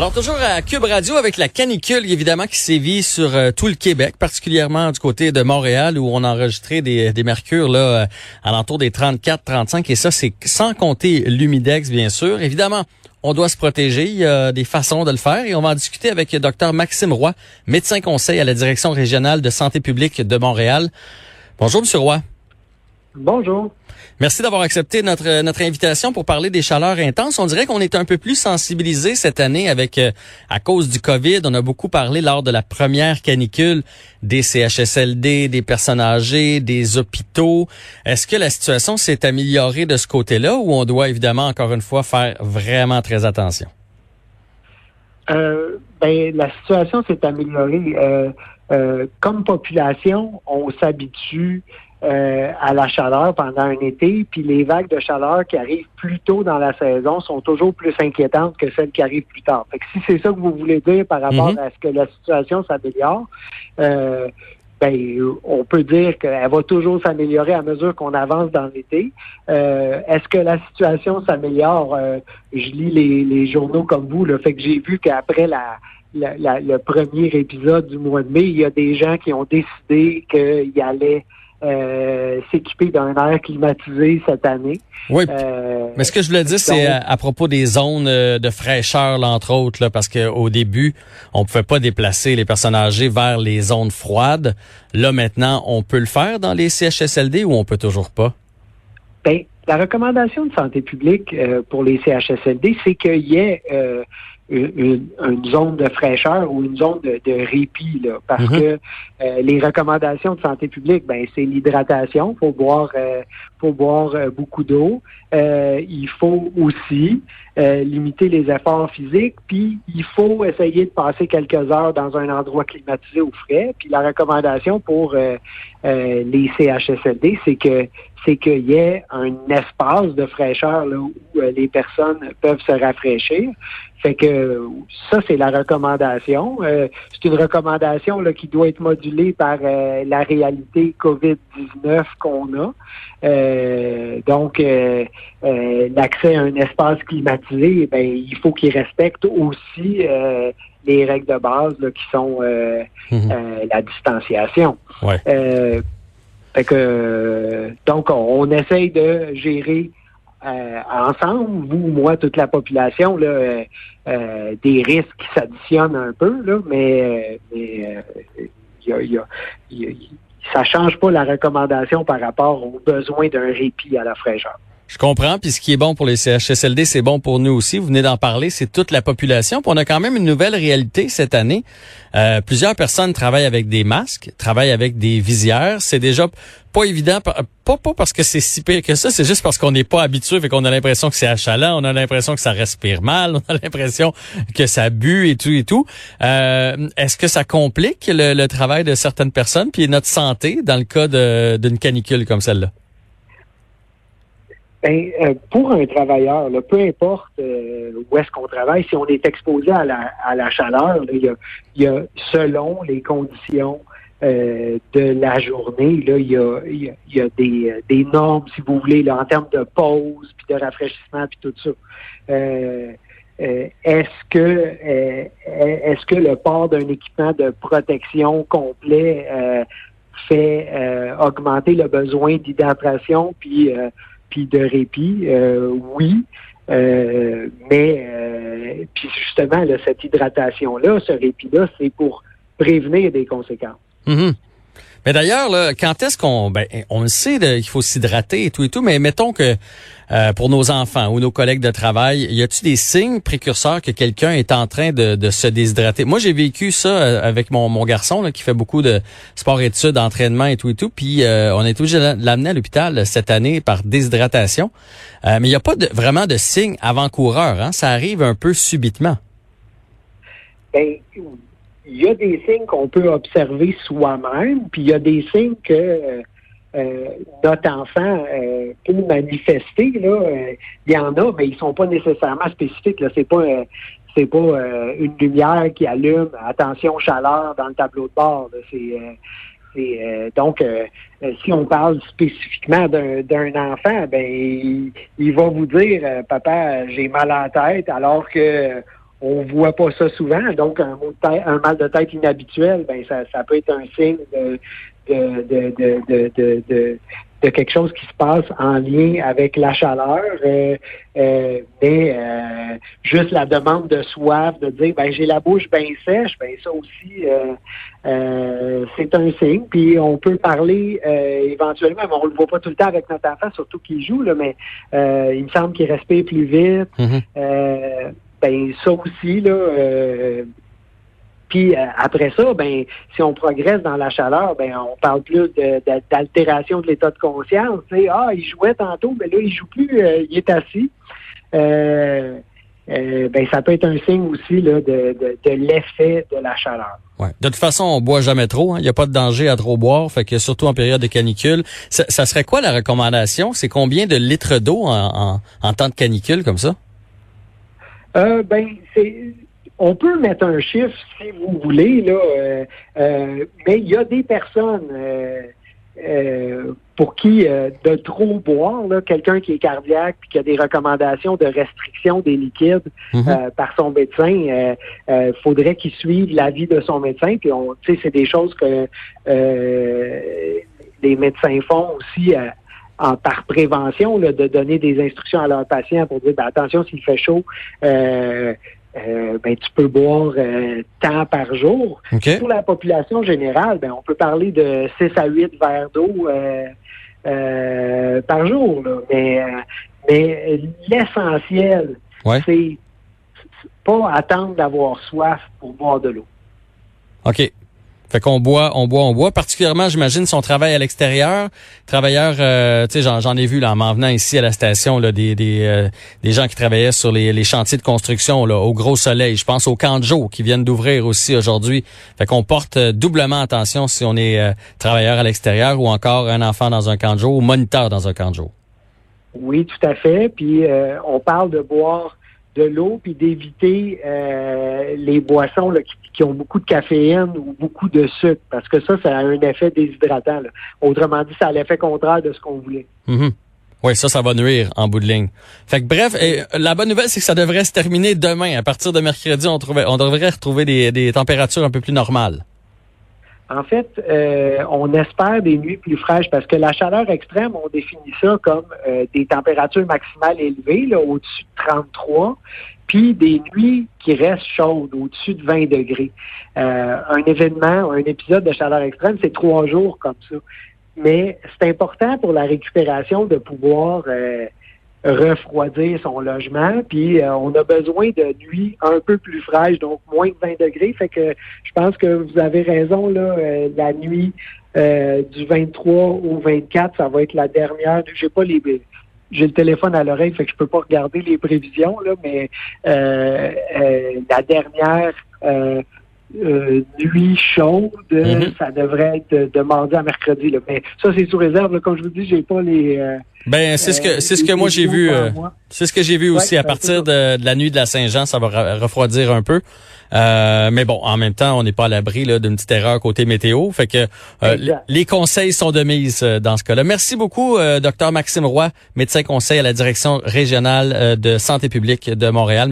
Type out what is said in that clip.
Alors toujours à Cube Radio avec la canicule évidemment qui sévit sur euh, tout le Québec, particulièrement du côté de Montréal où on a enregistré des, mercures là euh, alentour des 34, 35 et ça c'est sans compter l'humidex bien sûr. Évidemment, on doit se protéger, il y a des façons de le faire et on va en discuter avec Dr Maxime Roy, médecin conseil à la Direction régionale de santé publique de Montréal. Bonjour monsieur Roy. Bonjour. Merci d'avoir accepté notre notre invitation pour parler des chaleurs intenses. On dirait qu'on est un peu plus sensibilisé cette année avec euh, à cause du Covid. On a beaucoup parlé lors de la première canicule des CHSLD, des personnes âgées, des hôpitaux. Est-ce que la situation s'est améliorée de ce côté-là ou on doit évidemment encore une fois faire vraiment très attention? Euh, ben, la situation s'est améliorée. Euh, euh, comme population, on s'habitue euh, à la chaleur pendant un été, puis les vagues de chaleur qui arrivent plus tôt dans la saison sont toujours plus inquiétantes que celles qui arrivent plus tard. Fait que si c'est ça que vous voulez dire par rapport Mhm. à ce que la situation s'améliore, euh, ben, on peut dire qu'elle va toujours s'améliorer à mesure qu'on avance dans l'été. Euh, Est-ce que la situation s'améliore? Euh, je lis les, les journaux comme vous, le fait que j'ai vu qu'après la, la- la- le premier épisode du mois de mai, il y a des gens qui ont décidé qu'ils allaient euh, s'équiper d'un air climatisé cette année. Oui. Euh, Mais ce que je voulais dire, c'est donc- à, à propos des zones euh, de fraîcheur, là, entre autres, là, parce qu'au début, on pouvait pas déplacer les personnes âgées vers les zones froides. Là, maintenant, on peut le faire dans les CHSLD ou on peut toujours pas? Ben, la recommandation de santé publique euh, pour les CHSLD, c'est qu'il y ait euh, une, une- zone de fraîcheur ou une zone de, de répit, là, parce Mhm. que euh, les recommandations de santé publique, ben, c'est l'hydratation. faut boire, euh, faut boire euh, beaucoup d'eau. Euh, il faut aussi euh, limiter les efforts physiques, puis il faut essayer de passer quelques heures dans un endroit climatisé au frais. Puis la recommandation pour euh, euh, les CHSLD, c'est que c'est qu'il y ait un espace de fraîcheur là, où euh, les personnes peuvent se rafraîchir. Fait que ça, c'est la recommandation. Euh, c'est une recommandation là, qui doit être modulée par euh, la réalité COVID-19 qu'on a. Euh, donc, euh, euh, l'accès à un espace climatisé, ben, il faut qu'il respecte aussi euh, les règles de base là, qui sont euh, la distanciation. Ouais. Fait que donc on, on essaye de gérer euh, ensemble, vous, moi, toute la population, là, euh, euh, des risques qui s'additionnent un peu, là, mais, euh, mais euh, y a- y a- y a- ça change pas la recommandation par rapport aux besoins d'un répit à la fraîcheur. Je comprends. Puis ce qui est bon pour les CHSLD, c'est bon pour nous aussi. Vous venez d'en parler, c'est toute la population. Puis on a quand même une nouvelle réalité cette année. Euh, plusieurs personnes travaillent avec des masques, travaillent avec des visières. C'est déjà pas évident, pas, pas parce que c'est si pire que ça, c'est juste parce qu'on n'est pas habitué et qu'on a l'impression que c'est achalant, on a l'impression que ça respire mal, on a l'impression que ça bue et tout et tout. Euh, Est-ce que ça complique le, le travail de certaines personnes puis notre santé dans le cas d'une canicule comme celle-là? Ben, euh, pour un travailleur, là, peu importe euh, où est-ce qu'on travaille, si on est exposé à la, à la chaleur, il, y a, y a, selon les conditions euh, de la journée, il y a, y a, y a des, des normes, si vous voulez, là, en termes de pause, puis de rafraîchissement, puis tout ça. Euh, euh, est-ce que euh, est-ce que le port d'un équipement de protection complet fait augmenter le besoin d'hydratation puis de répit, euh, oui. Euh, mais euh, puis justement, cette hydratation-là, ce répit-là, c'est pour prévenir des conséquences. Mhm. Mais d'ailleurs, quand est-ce qu'on, ben, on le sait qu'il faut s'hydrater et tout et tout, mais mettons que euh, pour nos enfants ou nos collègues de travail, y a-t-il des signes précurseurs que quelqu'un est en train de, de se déshydrater? Moi, j'ai vécu ça euh, avec mon, mon garçon là, qui fait beaucoup de sport-études, d'entraînement et tout et tout, puis euh, on est obligé de l'amener à l'hôpital cette année par déshydratation. Euh, mais il n'y a pas de, vraiment de signes avant-coureurs, hein? ça arrive un peu subitement. Ben, il y a des signes qu'on peut observer soi-même, puis il y a des signes que euh, euh, notre enfant euh, peut manifester. Là, euh, il y en a, mais ils sont pas nécessairement spécifiques. Là, c'est pas euh, c'est pas une lumière qui allume. Attention chaleur dans le tableau de bord. C'est donc, si on parle spécifiquement d'un enfant, ben il, il va vous dire, papa, j'ai mal à la tête, alors que on voit pas ça souvent. Donc, un, un mal de tête inhabituel, ben ça, ça peut être un signe de, de, de, de, de, de quelque chose qui se passe en lien avec la chaleur, euh, euh, mais euh, juste la demande de soif, de dire ben j'ai la bouche bien sèche, ben ça aussi c'est un signe. Puis on peut parler éventuellement, mais on le voit pas tout le temps avec notre enfant, surtout qu'il joue là, mais il me semble qu'il respire plus vite. Mm-hmm. Ben ça aussi là puis euh, après ça, ben, si on progresse dans la chaleur, ben, on parle plus d'altération de, l'état de conscience. Ah, il jouait tantôt, mais là, il joue plus, euh, il est assis. Euh, ben, ça peut être un signe aussi là, de, l'effet de la chaleur. Ouais. De toute façon, on boit jamais trop. Hein. Il n'y a pas de danger à trop boire. Fait que surtout en période de canicule. Ça, serait quoi la recommandation? C'est combien de litres d'eau en, temps de canicule comme ça? Ben, c'est on peut mettre un chiffre si vous voulez, là, euh, euh, mais il y a des personnes euh, pour qui de trop boire, quelqu'un qui est cardiaque puis qui a des recommandations de restriction des liquides mhm. par son médecin, il faudrait qu'il suive l'avis de son médecin. Puis on, tu sais, c'est des choses que les médecins font aussi. En, par prévention, de donner des instructions à leurs patients pour dire ben, attention s'il fait chaud, euh, euh, ben, tu peux boire euh, tant par jour. Pour la population générale, ben, on peut parler de 6 à 8 verres d'eau euh, par jour. Mais, mais l'essentiel, c'est pas attendre d'avoir soif pour boire de l'eau. OK. Fait qu'on boit, on boit, on boit. Particulièrement, j'imagine, son travail à l'extérieur. Travailleurs, euh, tu sais, j'en, ai vu là en m'en venant ici à la station là, des des, euh, des gens qui travaillaient sur les, chantiers de construction là, au gros soleil. Je pense aux de qui viennent d'ouvrir aussi aujourd'hui. Fait qu'on porte euh, doublement attention si on est travailleur à l'extérieur ou encore un enfant dans un de ou moniteur dans un de Oui, tout à fait. Puis on parle de boire de l'eau puis d'éviter euh, les boissons qui, ont beaucoup de caféine ou beaucoup de sucre parce que ça, ça a un effet déshydratant. Autrement dit, ça a l'effet contraire de ce qu'on voulait. Mm-hmm. Oui, ça, ça va nuire en bout de ligne. Fait que bref, la bonne nouvelle, c'est que ça devrait se terminer demain. À partir de mercredi, on, trouvait, on devrait retrouver des températures un peu plus normales. En fait, euh, on espère des nuits plus fraîches parce que la chaleur extrême, on définit ça comme euh, des températures maximales élevées, au-dessus de 33, puis des nuits qui restent chaudes, au-dessus de 20 degrés. Euh, un événement, un épisode de chaleur extrême, c'est trois jours comme ça. Mais c'est important pour la récupération de pouvoir refroidir son logement. Puis euh, on a besoin de nuits un peu plus fraîches, donc moins de 20 degrés. Fait que je pense que vous avez raison, là, euh, la nuit euh, du 23 au 24, ça va être la dernière. J'ai pas les j'ai le téléphone à l'oreille, fait que je peux pas regarder les prévisions, là, mais la dernière nuit chaude, mm-hmm. ça devrait être de, mardi à mercredi. Là. Mais ça, c'est sous réserve. Comme je vous dis, j'ai pas les ben c'est ce que c'est ce que moi j'ai vu. Euh, c'est ce que j'ai vu aussi à partir de, la nuit de la Saint-Jean, ça va refroidir un peu. Euh, mais bon, en même temps, on n'est pas à l'abri d'une petite erreur côté météo. Fait que euh, les conseils sont de mise dans ce cas-là. Merci beaucoup, docteur Maxime Roy, médecin conseil à la direction régionale de santé publique de Montréal.